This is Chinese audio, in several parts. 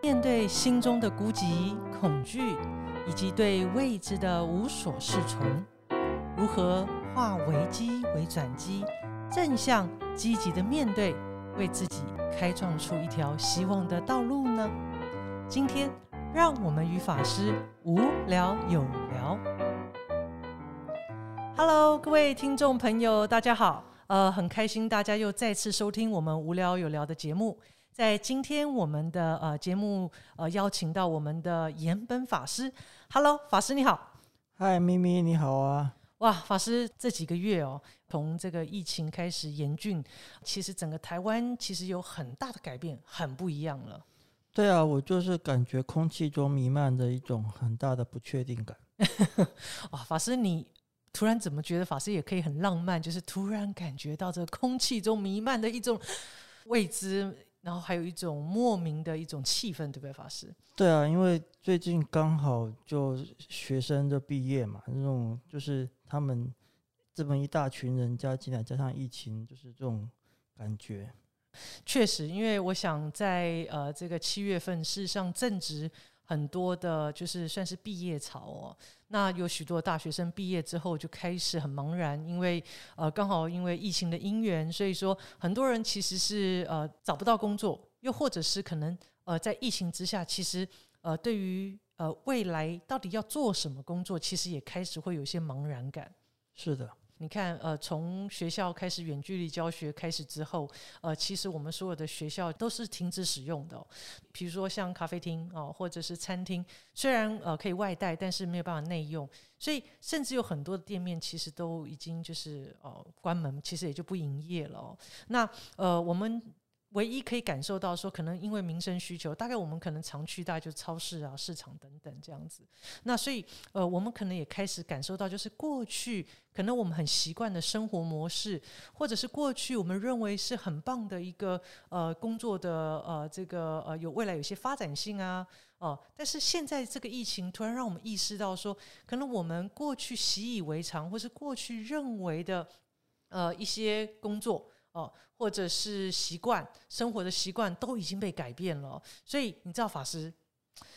面对心中的孤寂、恐惧，以及对未知的无所适从，如何化危机为转机，正向积极的面对，为自己开创出一条希望的道路呢？今天，让我们与法师无聊有聊。Hello，各位听众朋友，大家好。呃，很开心大家又再次收听我们无聊有聊的节目。在今天我们的呃节目呃邀请到我们的岩本法师，Hello，法师你好，嗨咪咪你好啊，哇，法师这几个月哦，从这个疫情开始严峻，其实整个台湾其实有很大的改变，很不一样了。对啊，我就是感觉空气中弥漫着一种很大的不确定感。哇，法师你突然怎么觉得法师也可以很浪漫？就是突然感觉到这空气中弥漫的一种未知。然后还有一种莫名的一种气氛，对不对，法师？对啊，因为最近刚好就学生的毕业嘛，那种就是他们这么一大群人加进来，加上疫情，就是这种感觉。确实，因为我想在呃这个七月份，事实上正值。很多的，就是算是毕业潮哦。那有许多大学生毕业之后就开始很茫然，因为呃刚好因为疫情的因缘，所以说很多人其实是呃找不到工作，又或者是可能呃在疫情之下，其实呃对于呃未来到底要做什么工作，其实也开始会有一些茫然感。是的。你看，呃，从学校开始远距离教学开始之后，呃，其实我们所有的学校都是停止使用的。比如说像咖啡厅哦，或者是餐厅，虽然呃可以外带，但是没有办法内用，所以甚至有很多的店面其实都已经就是呃关门，其实也就不营业了。那呃我们。唯一可以感受到说，可能因为民生需求，大概我们可能常去，大概就超市啊、市场等等这样子。那所以，呃，我们可能也开始感受到，就是过去可能我们很习惯的生活模式，或者是过去我们认为是很棒的一个呃工作的呃这个呃有未来有些发展性啊哦，但是现在这个疫情突然让我们意识到说，可能我们过去习以为常，或是过去认为的呃一些工作。哦，或者是习惯生活的习惯都已经被改变了，所以你知道法师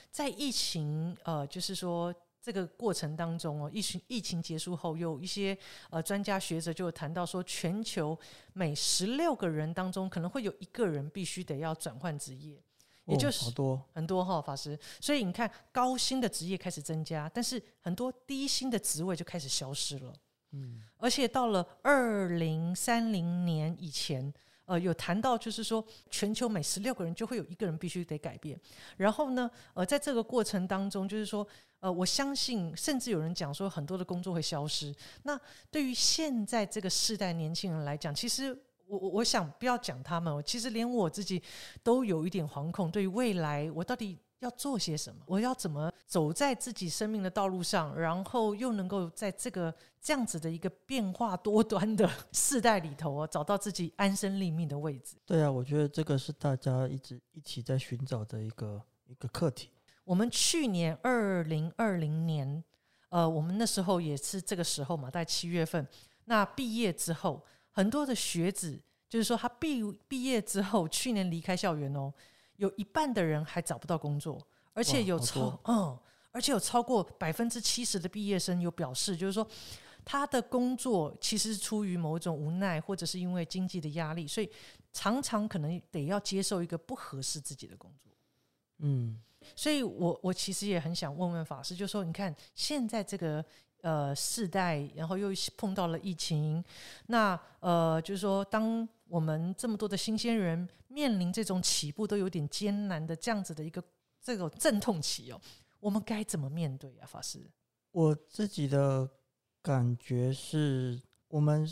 在疫情呃，就是说这个过程当中哦，疫情疫情结束后，有一些呃专家学者就谈到说，全球每十六个人当中可能会有一个人必须得要转换职业，也就是好多很多哈法师，所以你看高薪的职业开始增加，但是很多低薪的职位就开始消失了。嗯，而且到了二零三零年以前，呃，有谈到就是说，全球每十六个人就会有一个人必须得改变。然后呢，呃，在这个过程当中，就是说，呃，我相信，甚至有人讲说，很多的工作会消失。那对于现在这个世代年轻人来讲，其实我我我想不要讲他们，其实连我自己都有一点惶恐，对于未来，我到底。要做些什么？我要怎么走在自己生命的道路上，然后又能够在这个这样子的一个变化多端的 世代里头啊，找到自己安身立命的位置？对啊，我觉得这个是大家一直一起在寻找的一个一个课题。我们去年二零二零年，呃，我们那时候也是这个时候嘛，在七月份。那毕业之后，很多的学子就是说，他毕毕业之后，去年离开校园哦。有一半的人还找不到工作，而且有超嗯，而且有超过百分之七十的毕业生有表示，就是说他的工作其实是出于某种无奈，或者是因为经济的压力，所以常常可能得要接受一个不合适自己的工作。嗯，所以我我其实也很想问问法师，就说你看现在这个呃世代，然后又碰到了疫情，那呃就是说当。我们这么多的新鲜人面临这种起步都有点艰难的这样子的一个这种阵痛期哦，我们该怎么面对啊？法师，我自己的感觉是，我们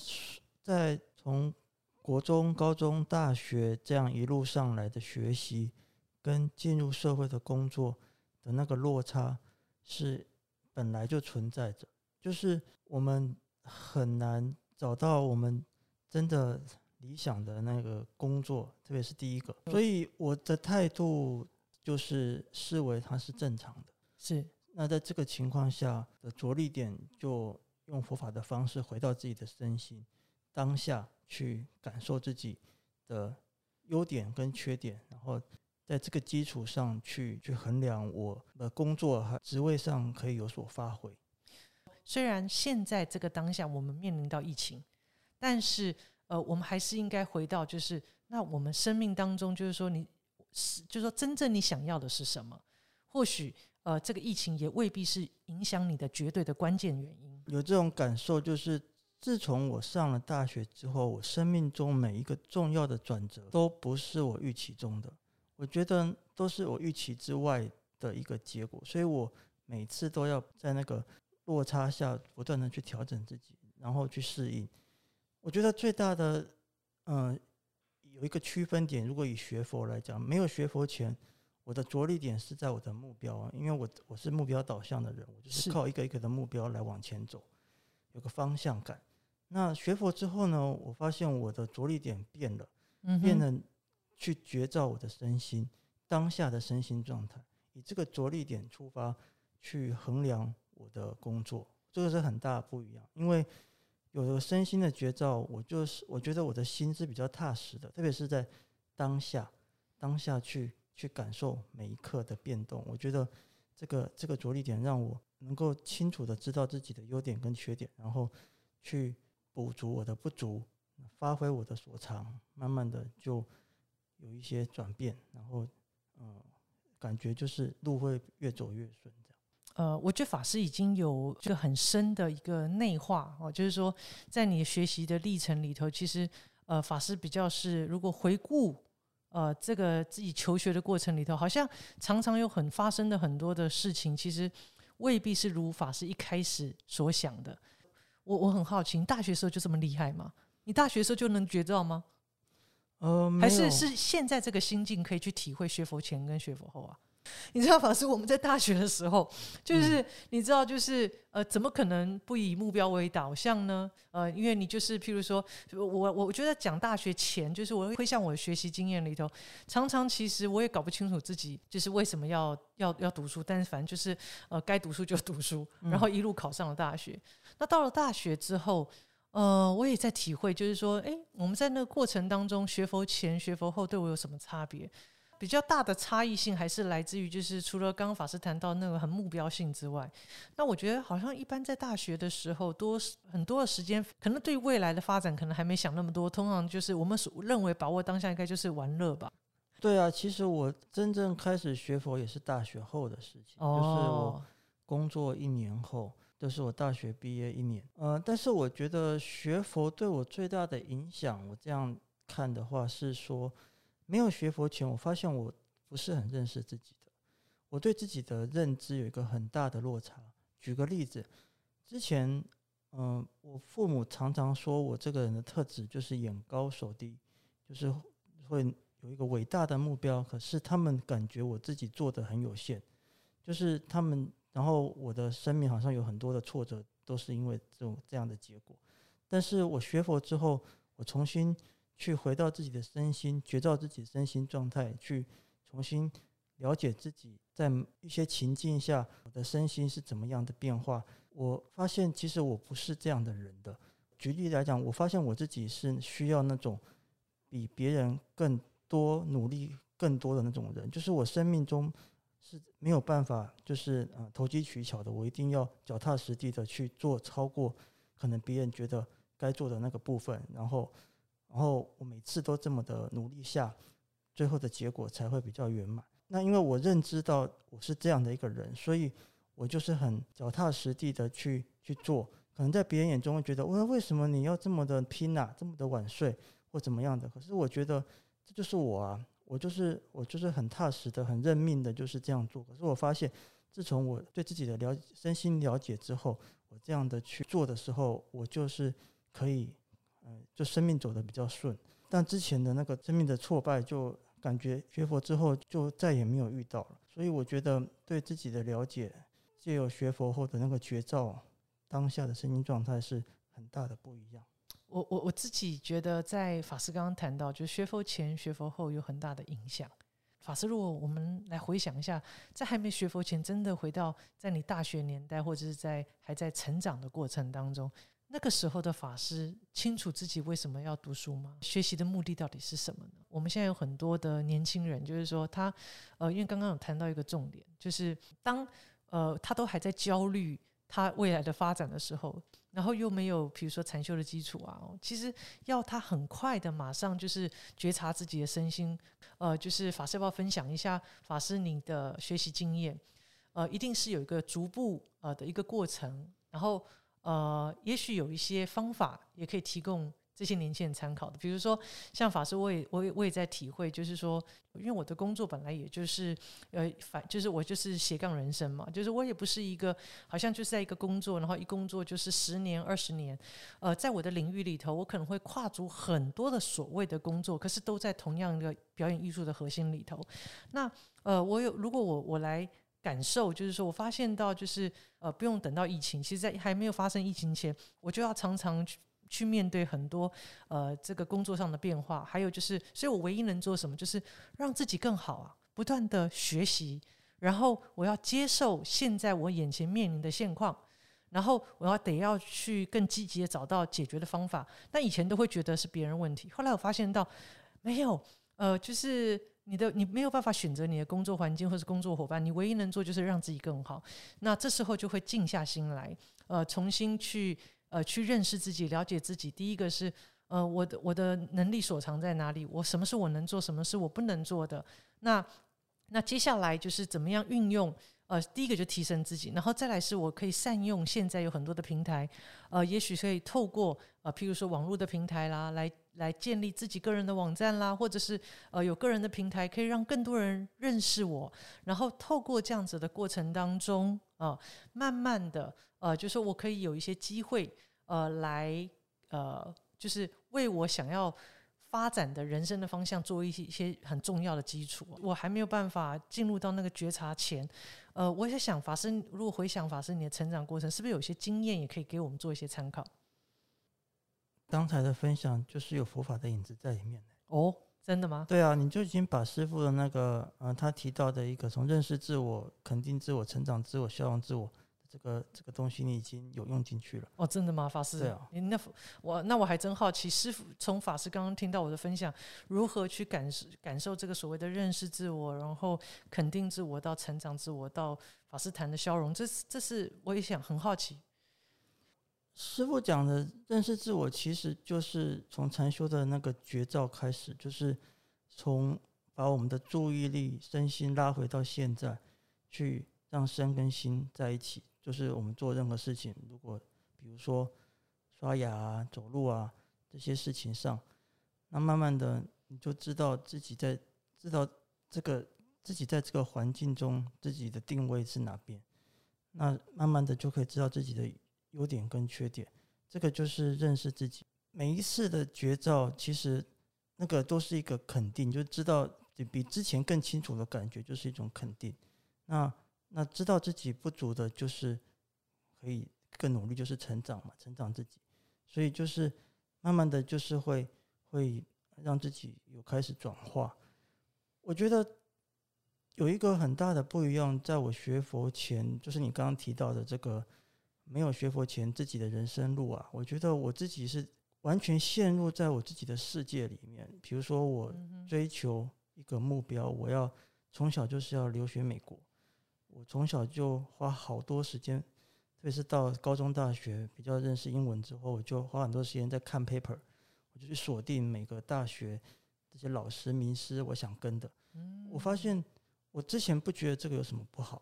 在从国中、高中、大学这样一路上来的学习，跟进入社会的工作的那个落差是本来就存在着，就是我们很难找到我们真的。理想的那个工作，特别是第一个，所以我的态度就是视为它是正常的。是，那在这个情况下的着力点，就用佛法的方式回到自己的身心当下去感受自己的优点跟缺点，然后在这个基础上去去衡量我的工作和职位上可以有所发挥。虽然现在这个当下我们面临到疫情，但是呃，我们还是应该回到就是那我们生命当中，就是说你是就是说真正你想要的是什么？或许呃，这个疫情也未必是影响你的绝对的关键原因。有这种感受，就是自从我上了大学之后，我生命中每一个重要的转折都不是我预期中的，我觉得都是我预期之外的一个结果，所以我每次都要在那个。落差下不断的去调整自己，然后去适应。我觉得最大的，嗯，有一个区分点。如果以学佛来讲，没有学佛前，我的着力点是在我的目标啊，因为我我是目标导向的人，我就是靠一个一个的目标来往前走，有个方向感。那学佛之后呢，我发现我的着力点变了，变得去觉照我的身心当下的身心状态，以这个着力点出发去衡量。我的工作，这个是很大不一样，因为有了身心的觉照，我就是我觉得我的心是比较踏实的，特别是在当下，当下去去感受每一刻的变动。我觉得这个这个着力点让我能够清楚的知道自己的优点跟缺点，然后去补足我的不足，发挥我的所长，慢慢的就有一些转变，然后嗯，感觉就是路会越走越顺。呃，我觉得法师已经有一个很深的一个内化哦，就是说，在你学习的历程里头，其实呃，法师比较是如果回顾呃这个自己求学的过程里头，好像常常有很发生的很多的事情，其实未必是如法师一开始所想的。我我很好奇，你大学时候就这么厉害吗？你大学时候就能觉照吗？呃，还是是现在这个心境可以去体会学佛前跟学佛后啊？你知道法师，我们在大学的时候，就是你知道，就是呃，怎么可能不以目标为导向呢？呃，因为你就是譬如说，我我觉得讲大学前，就是我会像我的学习经验里头，常常其实我也搞不清楚自己就是为什么要要要读书，但是反正就是呃，该读书就读书，然后一路考上了大学。那到了大学之后，呃，我也在体会，就是说，哎，我们在那个过程当中，学佛前、学佛后对我有什么差别？比较大的差异性还是来自于，就是除了刚刚法师谈到那个很目标性之外，那我觉得好像一般在大学的时候，多很多的时间，可能对未来的发展可能还没想那么多。通常就是我们所认为把握当下应该就是玩乐吧。对啊，其实我真正开始学佛也是大学后的事情，就是我工作一年后，就是我大学毕业一年。呃，但是我觉得学佛对我最大的影响，我这样看的话是说。没有学佛前，我发现我不是很认识自己的，我对自己的认知有一个很大的落差。举个例子，之前，嗯，我父母常常说我这个人的特质就是眼高手低，就是会有一个伟大的目标，可是他们感觉我自己做的很有限，就是他们，然后我的生命好像有很多的挫折，都是因为这种这样的结果。但是我学佛之后，我重新。去回到自己的身心，觉照自己身心状态，去重新了解自己在一些情境下我的身心是怎么样的变化。我发现其实我不是这样的人的。举例来讲，我发现我自己是需要那种比别人更多努力、更多的那种人。就是我生命中是没有办法，就是呃投机取巧的。我一定要脚踏实地的去做超过可能别人觉得该做的那个部分，然后。然后我每次都这么的努力下，最后的结果才会比较圆满。那因为我认知到我是这样的一个人，所以我就是很脚踏实地的去去做。可能在别人眼中会觉得，我为什么你要这么的拼啊，这么的晚睡或怎么样的？可是我觉得这就是我啊，我就是我就是很踏实的、很认命的，就是这样做。可是我发现，自从我对自己的了身心了解之后，我这样的去做的时候，我就是可以。就生命走得比较顺，但之前的那个生命的挫败，就感觉学佛之后就再也没有遇到了。所以我觉得对自己的了解，借由学佛后的那个觉照，当下的声音状态是很大的不一样。我我我自己觉得，在法师刚刚谈到，就是学佛前、学佛后有很大的影响。法师，如果我们来回想一下，在还没学佛前，真的回到在你大学年代，或者是在还在成长的过程当中。那个时候的法师清楚自己为什么要读书吗？学习的目的到底是什么呢？我们现在有很多的年轻人，就是说他，呃，因为刚刚有谈到一个重点，就是当呃他都还在焦虑他未来的发展的时候，然后又没有比如说禅修的基础啊，其实要他很快的马上就是觉察自己的身心，呃，就是法师要不要分享一下法师你的学习经验？呃，一定是有一个逐步呃的一个过程，然后。呃，也许有一些方法也可以提供这些年轻人参考的。比如说，像法师，我也我也我也在体会，就是说，因为我的工作本来也就是呃，反就是我就是斜杠人生嘛，就是我也不是一个好像就是在一个工作，然后一工作就是十年二十年。呃，在我的领域里头，我可能会跨足很多的所谓的工作，可是都在同样的表演艺术的核心里头。那呃，我有如果我我来。感受就是说，我发现到就是呃，不用等到疫情，其实，在还没有发生疫情前，我就要常常去去面对很多呃这个工作上的变化，还有就是，所以我唯一能做什么，就是让自己更好啊，不断的学习，然后我要接受现在我眼前面临的现况，然后我要得要去更积极的找到解决的方法。那以前都会觉得是别人问题，后来我发现到没有，呃，就是。你的你没有办法选择你的工作环境或是工作伙伴，你唯一能做就是让自己更好。那这时候就会静下心来，呃，重新去呃去认识自己，了解自己。第一个是呃我的我的能力所长在哪里，我什么是我能做，什么是我不能做的。那那接下来就是怎么样运用。呃，第一个就提升自己，然后再来是我可以善用现在有很多的平台，呃，也许可以透过呃，譬如说网络的平台啦，来来建立自己个人的网站啦，或者是呃有个人的平台，可以让更多人认识我，然后透过这样子的过程当中啊，慢慢的呃，就是我可以有一些机会呃，来呃，就是为我想要。发展的人生的方向，做一些一些很重要的基础。我还没有办法进入到那个觉察前，呃，我在想法师，如果回想法师你的成长过程，是不是有些经验也可以给我们做一些参考？刚才的分享就是有佛法的影子在里面哦，真的吗？对啊，你就已经把师傅的那个，嗯，他提到的一个从认识自我、肯定自我、成长自我、消融自我。这个这个东西你已经有用进去了哦，真的吗，法师？对啊，那我那我还真好奇，师傅从法师刚刚听到我的分享，如何去感受感受这个所谓的认识自我，然后肯定自我到成长自我到法师谈的消融，这是这是我也想很好奇。师傅讲的认识自我，其实就是从禅修的那个绝招开始，就是从把我们的注意力身心拉回到现在，去让身跟心在一起。就是我们做任何事情，如果比如说刷牙啊、走路啊这些事情上，那慢慢的你就知道自己在知道这个自己在这个环境中自己的定位是哪边，那慢慢的就可以知道自己的优点跟缺点，这个就是认识自己。每一次的绝招，其实那个都是一个肯定，就知道比之前更清楚的感觉，就是一种肯定。那那知道自己不足的，就是可以更努力，就是成长嘛，成长自己。所以就是慢慢的就是会会让自己有开始转化。我觉得有一个很大的不一样，在我学佛前，就是你刚刚提到的这个没有学佛前自己的人生路啊，我觉得我自己是完全陷入在我自己的世界里面。比如说我追求一个目标，我要从小就是要留学美国。我从小就花好多时间，特别是到高中、大学比较认识英文之后，我就花很多时间在看 paper，我就去锁定每个大学这些老师、名师，我想跟的。我发现我之前不觉得这个有什么不好，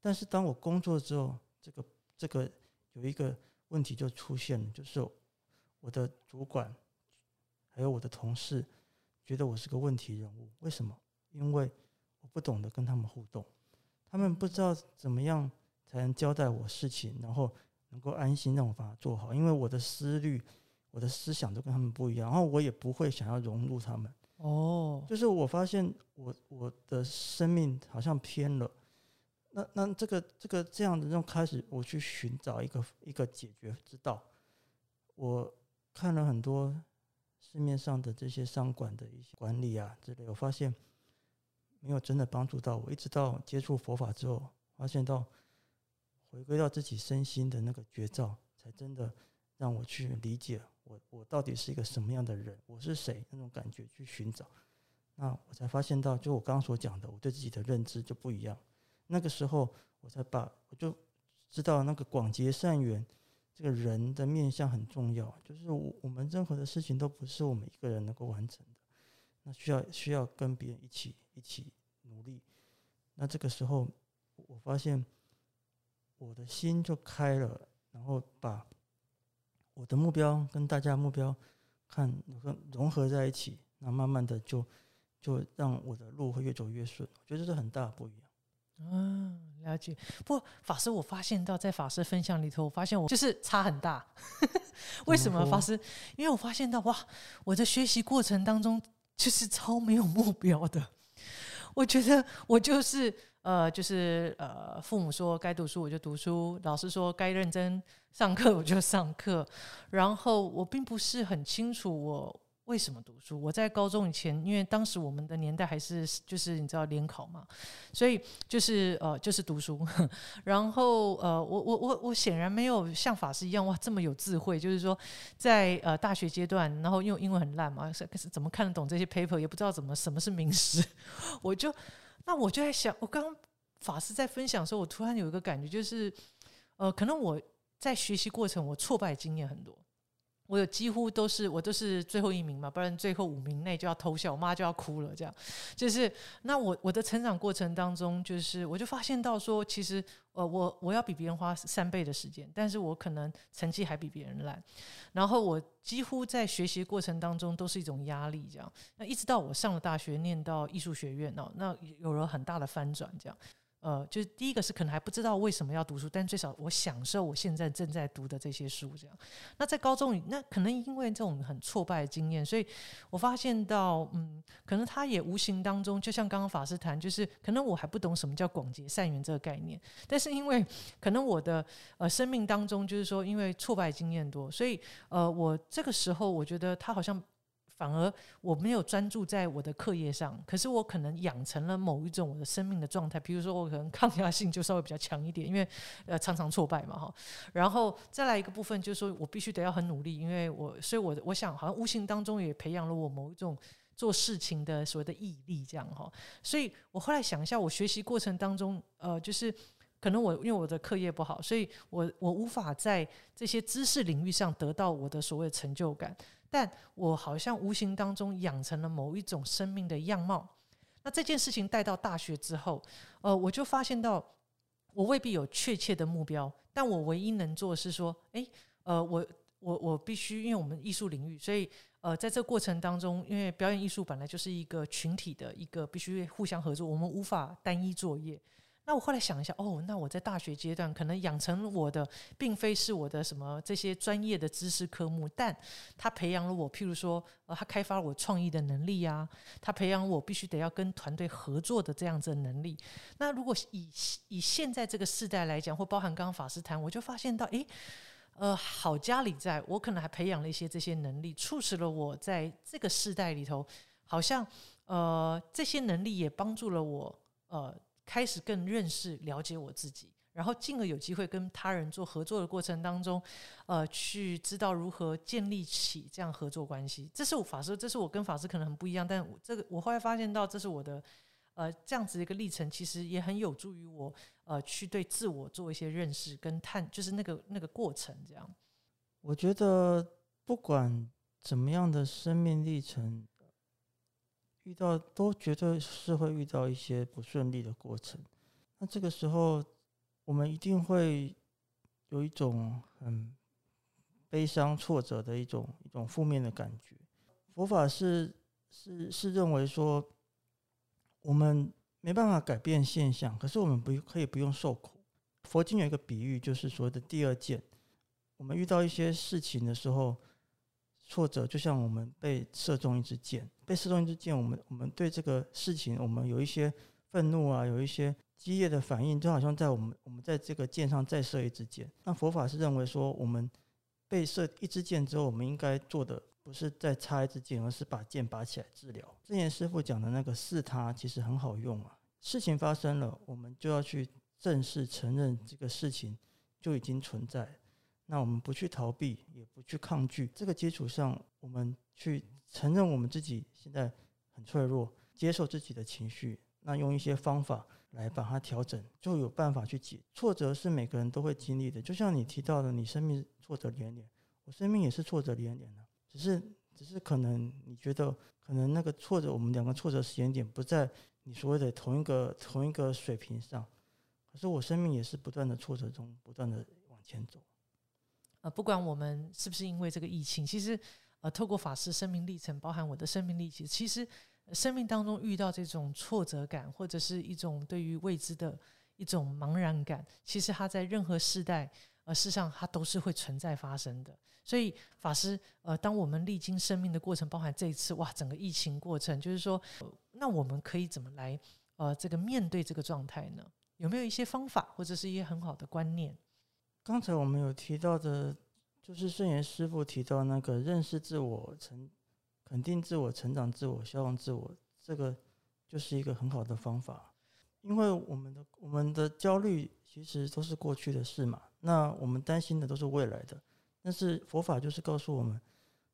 但是当我工作之后，这个这个有一个问题就出现了，就是我的主管还有我的同事觉得我是个问题人物。为什么？因为我不懂得跟他们互动。他们不知道怎么样才能交代我事情，然后能够安心让我把它做好，因为我的思虑、我的思想都跟他们不一样，然后我也不会想要融入他们。哦，就是我发现我我的生命好像偏了，那那这个这个这样的，让开始我去寻找一个一个解决之道。我看了很多市面上的这些商管的一些管理啊之类，我发现。没有真的帮助到我，一直到接触佛法之后，发现到回归到自己身心的那个绝招，才真的让我去理解我我到底是一个什么样的人，我是谁那种感觉去寻找。那我才发现到，就我刚刚所讲的，我对自己的认知就不一样。那个时候，我才把我就知道那个广结善缘，这个人的面相很重要。就是我我们任何的事情都不是我们一个人能够完成的，那需要需要跟别人一起一起努力。那这个时候，我发现我的心就开了，然后把我的目标跟大家目标看融融合在一起，那慢慢的就。就让我的路会越走越顺，我觉得这是很大不一样。嗯，了解。不过法师，我发现到在法师分享里头，我发现我就是差很大。为什么法师？因为我发现到哇，我的学习过程当中就是超没有目标的。我觉得我就是呃，就是呃，父母说该读书我就读书，老师说该认真上课我就上课，然后我并不是很清楚我。为什么读书？我在高中以前，因为当时我们的年代还是就是你知道联考嘛，所以就是呃就是读书。然后呃我我我我显然没有像法师一样哇这么有智慧，就是说在呃大学阶段，然后因为英文很烂嘛，是怎么看得懂这些 paper，也不知道怎么什么是名师。我就那我就在想，我刚刚法师在分享的时候，我突然有一个感觉，就是呃可能我在学习过程，我挫败经验很多。我有几乎都是我都是最后一名嘛，不然最后五名内就要偷笑，我妈就要哭了。这样就是那我我的成长过程当中，就是我就发现到说，其实呃我我要比别人花三倍的时间，但是我可能成绩还比别人烂。然后我几乎在学习过程当中都是一种压力，这样。那一直到我上了大学，念到艺术学院哦，那有了很大的翻转，这样。呃，就是第一个是可能还不知道为什么要读书，但最少我享受我现在正在读的这些书，这样。那在高中，那可能因为这种很挫败的经验，所以我发现到，嗯，可能他也无形当中，就像刚刚法师谈，就是可能我还不懂什么叫广结善缘这个概念，但是因为可能我的呃生命当中，就是说因为挫败经验多，所以呃我这个时候我觉得他好像。反而我没有专注在我的课业上，可是我可能养成了某一种我的生命的状态，比如说我可能抗压性就稍微比较强一点，因为呃常常挫败嘛哈。然后再来一个部分就是说我必须得要很努力，因为我所以我我想好像无形当中也培养了我某一种做事情的所谓的毅力这样哈。所以我后来想一下，我学习过程当中呃就是可能我因为我的课业不好，所以我我无法在这些知识领域上得到我的所谓成就感。但我好像无形当中养成了某一种生命的样貌。那这件事情带到大学之后，呃，我就发现到我未必有确切的目标，但我唯一能做的是说，诶，呃，我我我必须，因为我们艺术领域，所以呃，在这过程当中，因为表演艺术本来就是一个群体的一个必须互相合作，我们无法单一作业。那我后来想一下，哦，那我在大学阶段可能养成我的，并非是我的什么这些专业的知识科目，但他培养了我，譬如说，呃，他开发了我创意的能力呀，他培养我必须得要跟团队合作的这样子的能力。那如果以以现在这个时代来讲，或包含刚刚法师谈，我就发现到，诶，呃，好家里在我可能还培养了一些这些能力，促使了我在这个时代里头，好像呃这些能力也帮助了我，呃。开始更认识、了解我自己，然后进而有机会跟他人做合作的过程当中，呃，去知道如何建立起这样合作关系。这是我法师，这是我跟法师可能很不一样，但这个我后来发现到，这是我的呃这样子一个历程，其实也很有助于我呃去对自我做一些认识跟探，就是那个那个过程这样。我觉得不管怎么样的生命历程。遇到都绝对是会遇到一些不顺利的过程，那这个时候我们一定会有一种很悲伤、挫折的一种一种负面的感觉。佛法是是是认为说，我们没办法改变现象，可是我们不可以不用受苦。佛经有一个比喻，就是所谓的第二件。我们遇到一些事情的时候。挫折就像我们被射中一支箭，被射中一支箭，我们我们对这个事情，我们有一些愤怒啊，有一些激烈的反应，就好像在我们我们在这个箭上再射一支箭。那佛法是认为说，我们被射一支箭之后，我们应该做的不是再插一支箭，而是把箭拔起来治疗。之前师傅讲的那个四他其实很好用啊，事情发生了，我们就要去正式承认这个事情就已经存在。那我们不去逃避，也不去抗拒，这个基础上，我们去承认我们自己现在很脆弱，接受自己的情绪，那用一些方法来把它调整，就有办法去解。挫折是每个人都会经历的，就像你提到的，你生命挫折连连，我生命也是挫折连连的，只是只是可能你觉得可能那个挫折，我们两个挫折时间点不在你所谓的同一个同一个水平上，可是我生命也是不断的挫折中不断的往前走。呃，不管我们是不是因为这个疫情，其实呃，透过法师生命历程，包含我的生命历程，其实生命当中遇到这种挫折感，或者是一种对于未知的一种茫然感，其实它在任何时代，呃，事实上它都是会存在发生的。所以法师，呃，当我们历经生命的过程，包含这一次哇，整个疫情过程，就是说，那我们可以怎么来呃，这个面对这个状态呢？有没有一些方法，或者是一些很好的观念？刚才我们有提到的，就是圣严师傅提到那个认识自我、成肯定自我、成长自我、消亡自我，这个就是一个很好的方法。因为我们的我们的焦虑其实都是过去的事嘛，那我们担心的都是未来的。但是佛法就是告诉我们，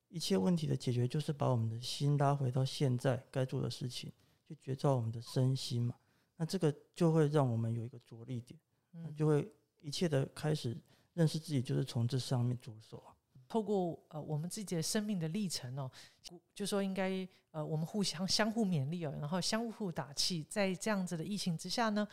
一切问题的解决就是把我们的心拉回到现在该做的事情，去觉照我们的身心嘛。那这个就会让我们有一个着力点，那就会。一切的开始，认识自己就是从这上面着手。透过呃我们自己的生命的历程哦，就说应该呃我们互相相互勉励哦，然后相互打气。在这样子的疫情之下呢，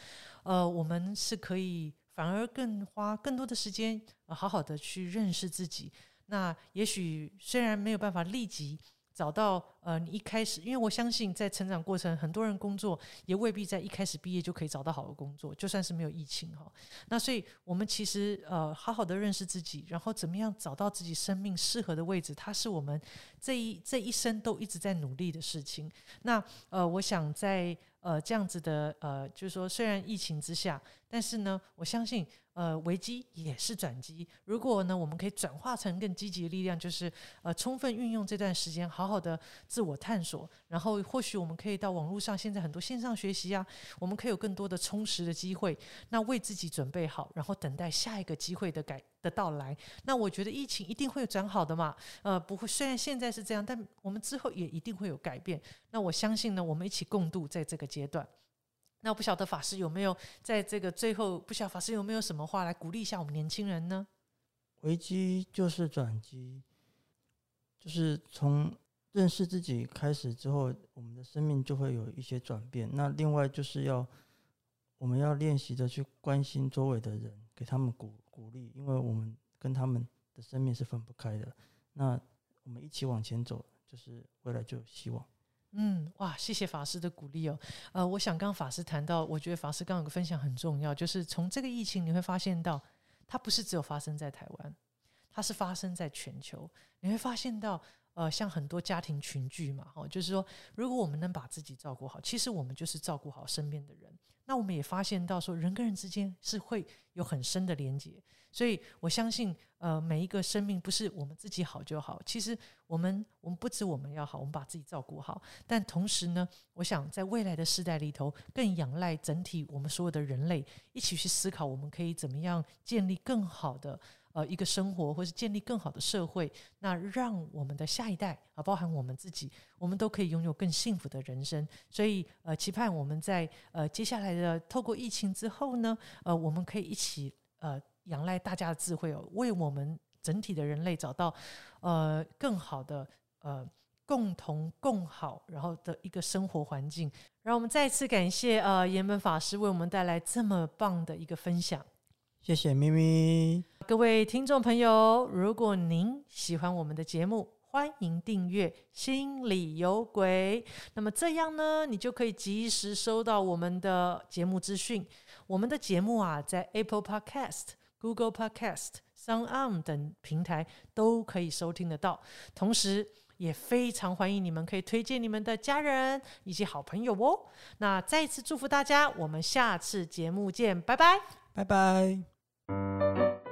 呃我们是可以反而更花更多的时间，好好的去认识自己。那也许虽然没有办法立即。找到呃，你一开始，因为我相信在成长过程，很多人工作也未必在一开始毕业就可以找到好的工作，就算是没有疫情哈。那所以我们其实呃，好好的认识自己，然后怎么样找到自己生命适合的位置，它是我们这一这一生都一直在努力的事情。那呃，我想在呃这样子的呃，就是说虽然疫情之下，但是呢，我相信。呃，危机也是转机。如果呢，我们可以转化成更积极的力量，就是呃，充分运用这段时间，好好的自我探索。然后，或许我们可以到网络上，现在很多线上学习啊，我们可以有更多的充实的机会。那为自己准备好，然后等待下一个机会的改的到来。那我觉得疫情一定会转好的嘛。呃，不会，虽然现在是这样，但我们之后也一定会有改变。那我相信呢，我们一起共度在这个阶段。那不晓得法师有没有在这个最后，不晓得法师有没有什么话来鼓励一下我们年轻人呢？危机就是转机，就是从认识自己开始之后，我们的生命就会有一些转变。那另外就是要我们要练习着去关心周围的人，给他们鼓鼓励，因为我们跟他们的生命是分不开的。那我们一起往前走，就是未来就有希望。嗯，哇，谢谢法师的鼓励哦。呃，我想刚刚法师谈到，我觉得法师刚刚有个分享很重要，就是从这个疫情你会发现到，它不是只有发生在台湾，它是发生在全球。你会发现到，呃，像很多家庭群聚嘛，哦，就是说，如果我们能把自己照顾好，其实我们就是照顾好身边的人。那我们也发现到，说人跟人之间是会有很深的连接。所以我相信，呃，每一个生命不是我们自己好就好。其实我们，我们不止我们要好，我们把自己照顾好。但同时呢，我想在未来的时代里头，更仰赖整体我们所有的人类一起去思考，我们可以怎么样建立更好的呃一个生活，或是建立更好的社会。那让我们的下一代啊，包含我们自己，我们都可以拥有更幸福的人生。所以呃，期盼我们在呃接下来的透过疫情之后呢，呃，我们可以一起呃。仰赖大家的智慧哦，为我们整体的人类找到呃更好的呃共同共好，然后的一个生活环境。让我们再次感谢呃岩本法师为我们带来这么棒的一个分享。谢谢咪咪，各位听众朋友，如果您喜欢我们的节目，欢迎订阅《心里有鬼》，那么这样呢，你就可以及时收到我们的节目资讯。我们的节目啊，在 Apple Podcast。Google Podcast、Sound On 等平台都可以收听得到，同时也非常欢迎你们可以推荐你们的家人以及好朋友哦。那再一次祝福大家，我们下次节目见，拜拜，拜拜。